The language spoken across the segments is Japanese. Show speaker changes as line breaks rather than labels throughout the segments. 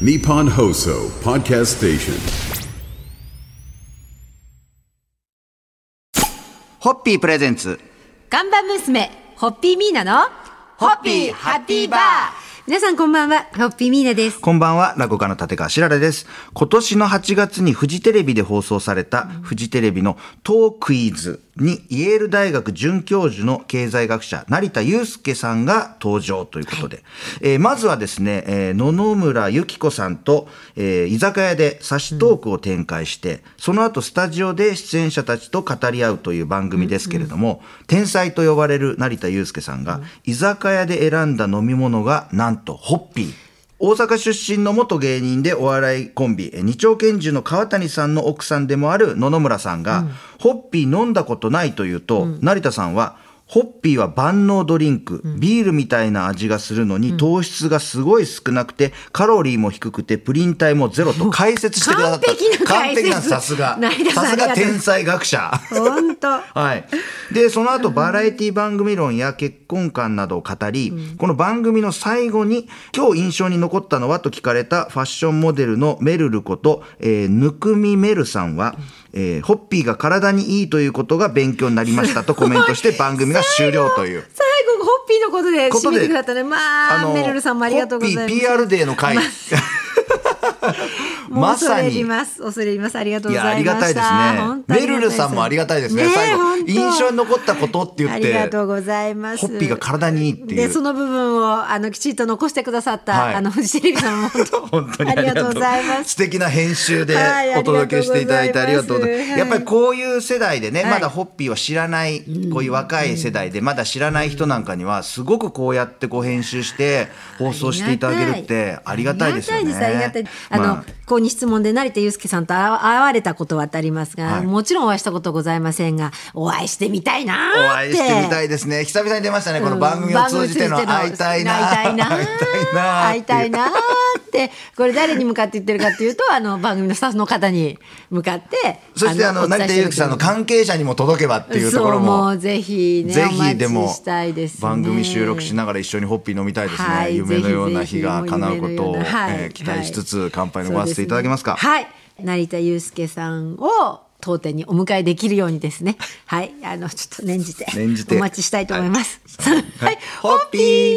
Nippon Hoso Podcast Station.
ホッピープレゼンツ。
看板娘、ホッピーミーナの、
ホッピーハッピーバー
皆さんこんばんは、ホッピーミーナです。
こんばんは、落語家の立川しららです。今年の8月にフジテレビで放送された、フジテレビのトークイズに、イェール大学准教授の経済学者、成田祐介さんが登場ということで、えーまずはですね、えー野々村由紀子さんと、えー居酒屋で差しトークを展開して、その後スタジオで出演者たちと語り合うという番組ですけれども、天才と呼ばれる成田祐介さんが、居酒屋で選んだ飲み物が、なんとホッピー。大阪出身の元芸人でお笑いコンビ、え二丁拳銃の川谷さんの奥さんでもある野々村さんが、ホッピー飲んだことないというと、成田さんは、ホッピーは万能ドリンク、ビールみたいな味がするのに糖質がすごい少なくて、カロリーも低くて、プリン体もゼロと解説してくださった。
完璧な解説
完璧なさすが。
さ
すが天才学者。
本当。
はい。で、その後、バラエティ番組論や結婚観などを語り、この番組の最後に、今日印象に残ったのはと聞かれたファッションモデルのメルルこと、えーぬくみメルさんは、えーホッピーが体にいいということが勉強になりましたと コメントして番組が終了という。
最後、ホッピーのことで締めてくださったね。まあ、メルルさんもありがとうございます。
ホッピー PR デーの回。まさ
恐れ入り
に。
ます。恐れ入ります。ありがとうございました。
ありがたいですね。メルルさんもありがたいですね。最後、印象に残ったことって言って。
ありがとうございます。
ホッピーが体にいいっていう
で、その部分を、あの、きちっと残してくださった、
はい
あの、フジテレビさんも本当
本当に
ありがとうございます。
素敵な編集で
はい
お届けしていただいてありがとうございます。
はい
やっぱりこういう世代でね、
はい
まだホッピーを知らない、こういう若い世代でまだ知らない人なんかには、すごくこうやってこう編集して放送していただけるってありがたいですよね。
ありがたいです、ありがたい。あの、
まあ
こうに質問で成田祐介さんと会われたことはありますが、
はい
もちろんお会いしたことございませんが、お会いしてみたいな
お
ーって。
会いしてみたいですね。久々に出ましたね、この番組を通じての会いたいな。
会いたいな。
会いたいな。
これ誰に向かって言ってるかっていうと、あの、番組のスタッフの方に向かって、
そしてあの、成田祐樹さんの関係者にも届けばっていうところ
も
も。
うぜひね、
ぜひでも
したいですね
番組収録しながら一緒にホッピー飲みたいですね、
はい
夢のような日が叶うことを、
はい
えー期待しつつ乾杯飲ませていただけますか？
はい。成田祐介さんを当店にお迎えできるようにですね。はい。あの、ちょっと念じて。
念じて
お待ちしたいと思います。
は
はいい。
ホッピー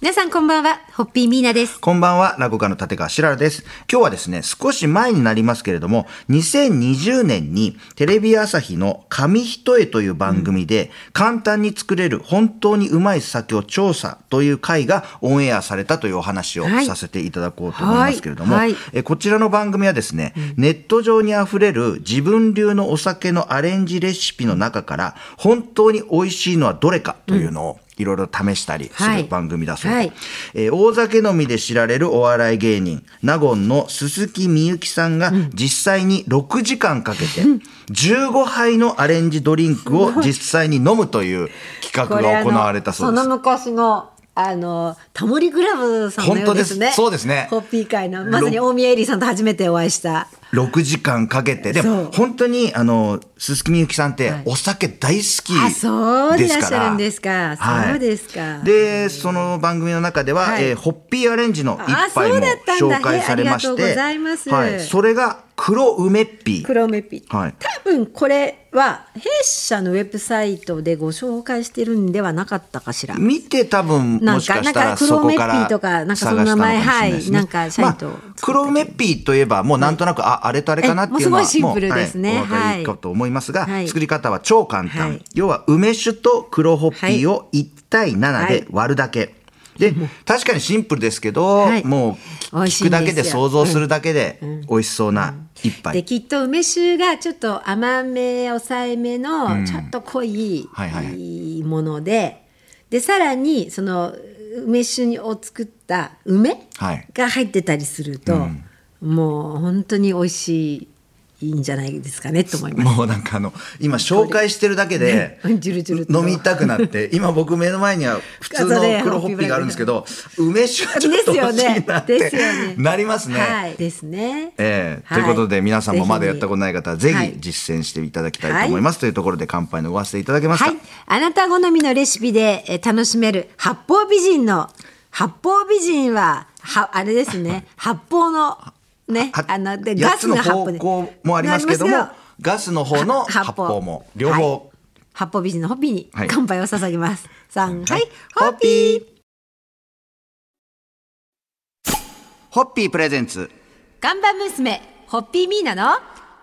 皆さんこんばんは、ホッピーミーナです。
こんばんは、落語家の立川しららです。今日はですね、少し前になりますけれども、2020年にテレビ朝日の紙一重という番組で、簡単に作れる本当にうまい酒を調査という回がオンエアされたというお話を
はい
させていただこうと思いますけれども、
はいはい
えこちらの番組はですね、ネット上にあふれる自分流のお酒のアレンジレシピの中から、本当に美味しいのはどれかというのを、いろいろ試したりす
はい。
る番組だそうで、
はい。
えー大酒飲みで知られるお笑い芸人、納言の鈴木みゆきさんが実際に6時間かけて、15杯のアレンジドリンクを実際に飲むという企画が行われたそうです。
その。昔の、あの、タモリクラブさんのようですね。
本当です。そうですね。
ホッピー会の、まさに大宮エリーさんと初めてお会いした。
6時間かけて、でも本当にあの、鈴木みゆきさんって
はい。
お酒大好き
あ、そうでいらっしゃ
ですから。
るんですか。
はい。
そうですか。
で、その番組の中では、
はい。
えーホッピーアレンジの一
あ
杯も
そうだったんだ。
紹介されまして、
へありがとうございます。
はい、それが黒梅っぴー。
黒梅ピー、
はい。
多分これは弊社のウェブサイトでご紹介してるんではなかったかしら。
見て多分
なんか
もしかしたら
なんか黒
そこから
梅っぴーとかなんかその名前はい。なんかサイトを
まあ黒梅っぴーといえばもうなんとなく、ああれとあれかなっていうのは
えもうすごいシンプルですね。
はい。お分か
はい
りかと思いますが、
はい。
作り方は超簡単、
はい。
要は梅酒と黒ホッピーを1対7で割るだけ、で確かにシンプルですけど、
はい。
もう聞くだけで想像するだけで美味しそうな一杯、
できっと梅酒がちょっと甘め抑えめのちょっと濃い
はいはい。
もので、でさらにその梅酒を作った梅
はい。
が入ってたりすると、もう本当に美味しいいいんじゃないですかねと思います。
もうなんかあの今紹介してるだけで 飲みたくなって 今僕目の前には普通の黒ホッピーがあるんですけど梅酒はちょっと欲しいなってなりますね。
はい、ですね。
ええ。
はい。
ということで皆さんもまだやったことない方はぜ
はい。
ひ実践していただきたいと思います、というところで乾杯のごわせていただけますか、
はい。あなた好みのレシピでえー楽しめる八方美人の八方美人ははあれですね。八方のね
は
あので
8
ガス
つの方
の八方で
向もありますけどもガスの方の
は
発泡。も両方、
はい。八方美人のホッピーに
はい。
乾杯を捧げます。三はい、
ホッピ
ホッピ
ー。
ー
ホッピープレゼンツ。
看板娘ホッピーミーナの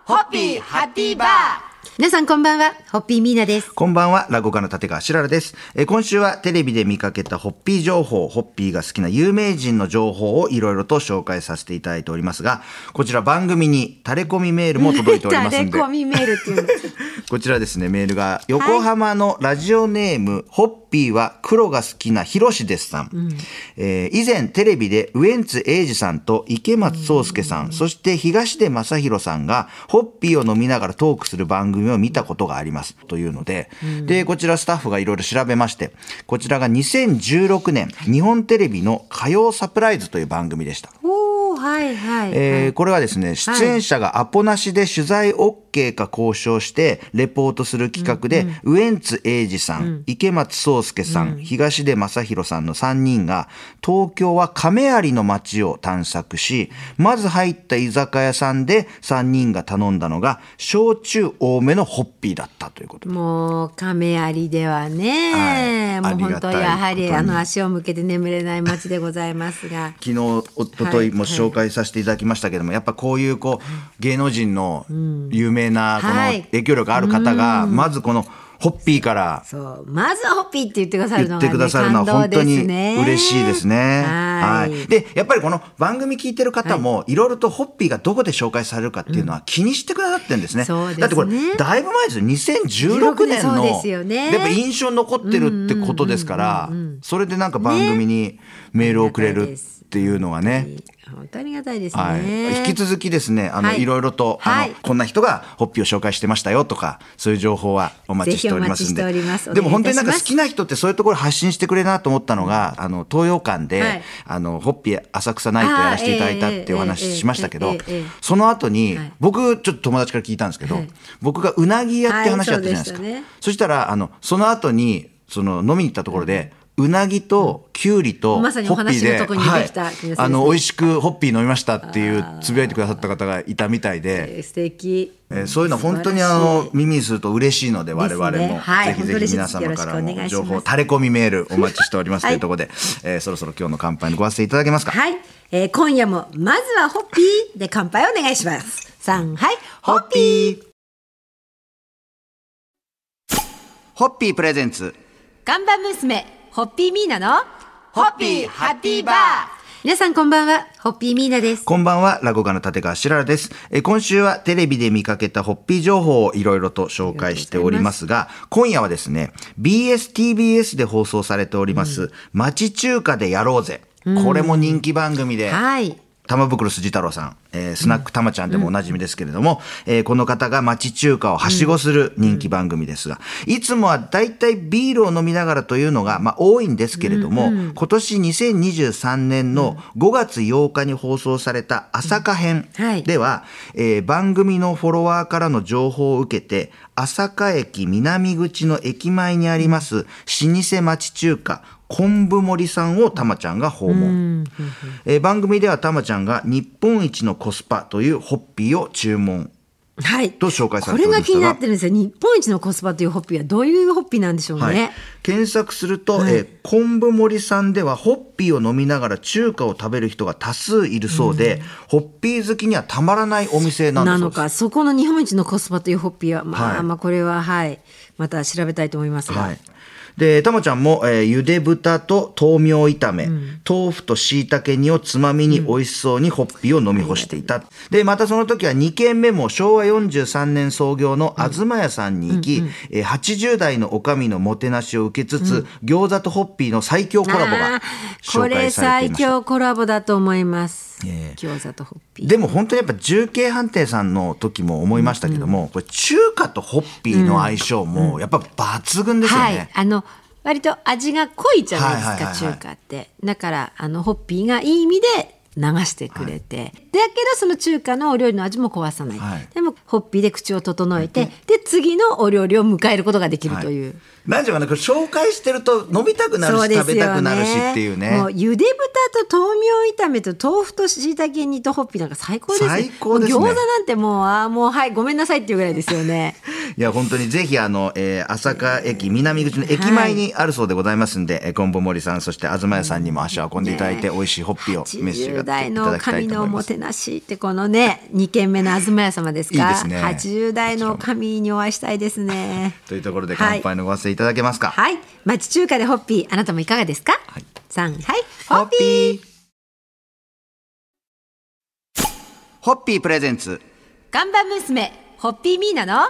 ホッピーハッピーバー
皆さんこんばんはホッピーミーナです。
こんばんは、落語家の立川しららです。えー今週はテレビで見かけたホッピー情報、ホッピーが好きな有名人の情報をいろいろと紹介させていただいておりますが、こちら番組にタレコミメールも届いておりますんで
タレ、コミメールっていうの。
こちらですね、メールが、横浜のラジオネーム、ホッピーは黒が好きなヒロシですさん。えー以前テレビでウエンツ英二さんと池松壮亮さん、そして東出正宏さんが、ホッピーを飲みながらトークする番組を見たことがあります。というので、で、こちらスタッフがいろいろ調べまして、こちらが2016年、日本テレビの火曜サプライズという番組でした。
はいはい。
えーこれはですね、出演者がアポなしで取材 OK か交渉して、レポートする企画で、ウエンツ英二さん、池松壮亮さん、東出正宏さんの3人が、東京は亀有の街を探索し、まず入った居酒屋さんで3人が頼んだのが、焼酎多めのホッピーだったということ。で。
もう亀有ではね、
はい。
もう本当やはりあの足を向けて眠れない街でございますが。
昨日、おとといも紹介させていただきましたけども、やっぱこういうこう、芸能人の有名な、この
はい。
影響力ある方が、まずこの、ホッピーから。
そう。まずはホッピーって言ってくださるのが、ね、
言ってくださるのは本当に嬉しいですね。
はい。
で、やっぱりこの番組聞いてる方も、い。ろいろとホッピーがどこで紹介されるかっていうのは気にしてくださってるんですね。
そうですね。
だってこれ、だいぶ前ですよ。2016年の、
そうですよね。
やっぱ印象に残ってるってことですから、それでなんか番組にメールをくれるっていうのはね。
本当にありがたいですね、
はい、引き続きですね、あの、
はい。
いろいろと、あの、
はい。
こんな人がホッピーを紹介してましたよとか、そういう情報はお待ちして
しております。
んで。でも本当になんか好きな人ってそういうところ発信してくれなと思ったのが、あの、東洋館で、あの、ホッピー浅草ナイトやらせていただいたってお話しましたけど、その後に、僕、ちょっと友達から聞いたんですけど、僕がうなぎ屋って話あったじゃないですか。
そした
ら、あの、その後に、その、飲みに行ったところで、うなぎときゅうりとホッピーで、はい、あの美味しくホッピー飲みましたっていうつぶやいてくださった方がいたみたいで、
素敵。
えーそういうの本当にあの耳にすると嬉しいので我々も、
ね。はい。
ぜひぜひ皆様からも情報タレコミメールお待ちしておりますと
はい
いうところで、えーそろそろ今日の乾杯にご発声いただけますか、
はい、えー今夜もまずはホッピーで乾杯お願いします。三はい。
ホッピー。ホッピープレゼンツ。
看板娘ホッピーミーナの
ホッピーハッピーバー
皆さんこんばんはホッピーミーナです
こんばんは、落語家の立川しららです。えー今週はテレビで見かけたホッピー情報をいろいろと紹介しておりますが、今夜はですね、BSTBS で放送されております、町中華でやろうぜ。これも人気番組で、
はい
玉袋筋太郎さん、えースナックたまちゃんでもおなじみですけれども、えーこの方が町中華をはしごする人気番組ですが、いつもは大体ビールを飲みながらというのが、まあ、多いんですけれども、今年2023年の5月8日に放送された朝霞編
はい。
では、えー番組のフォロワーからの情報を受けて、朝霞駅南口の駅前にあります、老舗町中華、昆布森さんをたまちゃんが訪問。えー番組ではたまちゃんが日本一のコスパというホッピーを注文。
はい。
と紹介され
これが
ておりましたが。
気になってるんですよ。日本一のコスパというホッピーはどういうホッピーなんでしょうね、
はい、検索すると、えー昆布森さんではホッピーを飲みながら中華を食べる人が多数いるそうで、ホッピー好きにはたまらないお店なんだ
なの。かそこの日本一のコスパというホッピーはまあ、
はい。
まあこれははい。また調べたいと思いますが、
はい。で、たまちゃんも、えーゆで豚と豆苗炒め、豆腐と椎茸煮をつまみに美味しそうにホッピーを飲み干していた。で、またその時は2軒目も昭和43年創業の東屋さんに行き、えー80代のおかみのもてなしを受けつつ、餃子とホッピーの最強コラボが
こ
紹介
れ最
されていました。
強コラボだと思います。
ええ。
餃子とホッピー。
でも本当にやっぱ重慶飯店さんの時も思いましたけども、これ中華とホッピーの相性もやっぱ抜群ですよね。
はい、あの割と味が濃いじゃないですか、
はいはいはいはい
中華って。だからあのホッピーがいい意味で流してくれて、だけどその中華のお料理の味も壊さない、
はい。
でもホッピーで口を整えて、で次のお料理を迎えることができるという。
なんていうかな、これ紹介してると飲みたくなるし、食べたくなるしっていうね。
もうゆで豚と豆苗炒めと豆腐と椎茸煮とホッピーなんか最高ですね。
最高ですね
餃子なんてもうあーもうはいごめんなさいっていうぐらいですよね。
いや本当にぜひあの、えー、朝霞駅南口の駅前にあるそうでございますんで、えー、ゴンボ森さんそして東屋さんにも足を運んでいただいて、美味しいホッピーを召し上が
80
って
代の
いただきたい
神のおも
と思います。
てなしってこのね2軒目の東屋様ですか
いいですね
80代の神にお会いしたいですね
というところで
はい
乾杯のご発声いただけますか？
はい。町中華でホッピーあなたもいかがですか、
はい。
さんはい。
ホッピー。ホッピー。プレゼンツ。
看板娘ホッピーミーナの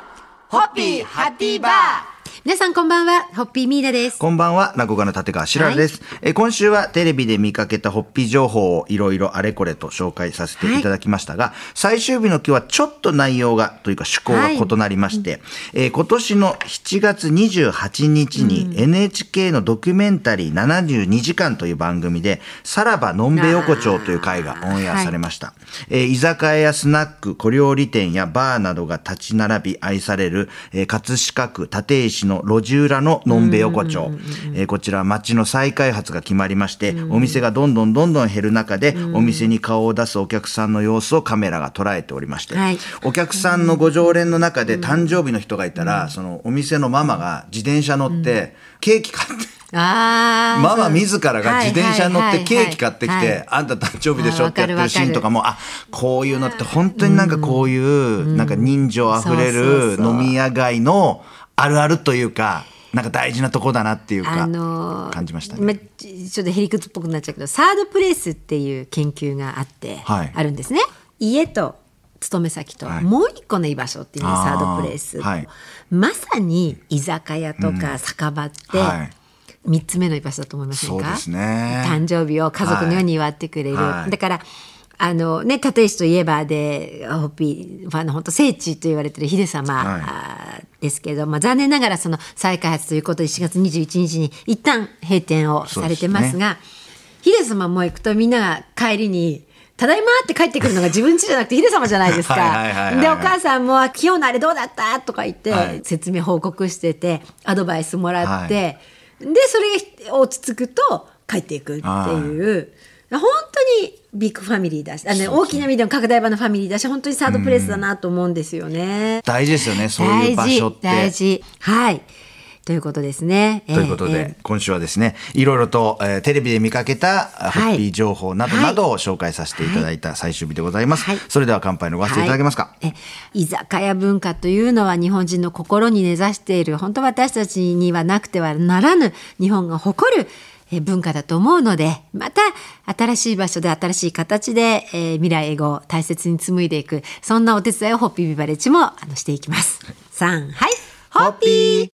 ホッピーハッピーバー
皆さんこんばんはホッピーミーナです。
こんばんは、落語家の立川しららです、えー今週はテレビで見かけたホッピー情報をいろいろあれこれと紹介させていただきましたが、最終日の今日はちょっと内容が、とい。うか趣向が異なりまして、えー今年の7月28日に NHK のドキュメンタリー72時間という番組で、さらばのんべ横丁という回がオンエアされました。えー居酒屋やスナック、小料理店やバーなどが立ち並び愛される、えー葛飾区立石の路地裏ののんべ横丁。えーこちらは街の再開発が決まりまして、お店がどんどんどんどん減る中で、お店に顔を出すお客さんの様子をカメラが捉えておりまして、
はい。
お客さんのご常連の中で誕生日の人がいたら、そのお店のママが自転車乗って、ケーキ買って、
あー
ママ自らが自転車に乗ってケーキ買ってきて、あんた誕生日でしょってやってるシーンとか
も
も、あ、こういうのって本当になんかこういう、なんか人情あふれる飲み屋街のあるあるというか、なんか大事なとこだなっていうか、
あのー
感じました
ま
ね。
ちちょっとへりくつっぽくなっちゃうけどサードプレイスっていう研究があって、
はい。
あるんですね。家と勤め先と、
はい。
もう一個の居場所っていうのサードプレイス、
はい。
まさに居酒屋とか酒場って、
はい。
三つ目の居場所だと思いませんか？
そうですね。
誕生日を家族のように祝ってくれる、
はい。
だからあのね立石といえばでホッピーファンの本当聖地と言われてる秀様、
はい
ですけど、まあ、残念ながらその再開発ということで4月21日に一旦閉店をされてますが秀様も行くとみんなが帰りに「ただいま」って帰ってくるのが 自分家じゃなくて秀様じゃないですか。
はいはいはいはい
でお母さんも「今日のあれどうだった?」とか言って、
はい
説明報告しててアドバイスもらって、でそれが落ち着くと帰っていくっていう。本当にビッグファミリーだしあの、大きな意味でも拡大版のファミリーだし本当にサードプレイスだなと思うんですよね。
大事ですよね、そういう場所って。
大事大事はいということですね。
ということで、
えーえ
今週はですね、いろいろと、えーテレビで見かけたあホッピー情報などなどを紹介させていただいた最終日でございます。
はい
それでは乾杯のご発声いただけますか？
はいえ居酒屋文化というのは日本人の心に根ざしている本当私たちにはなくてはならぬ日本が誇るえ文化だと思うのでまた新しい場所で新しい形で、えー未来英語を大切に紡いでいくそんなお手伝いをホッピービバレッジもあのしていきます。さんはいホッピー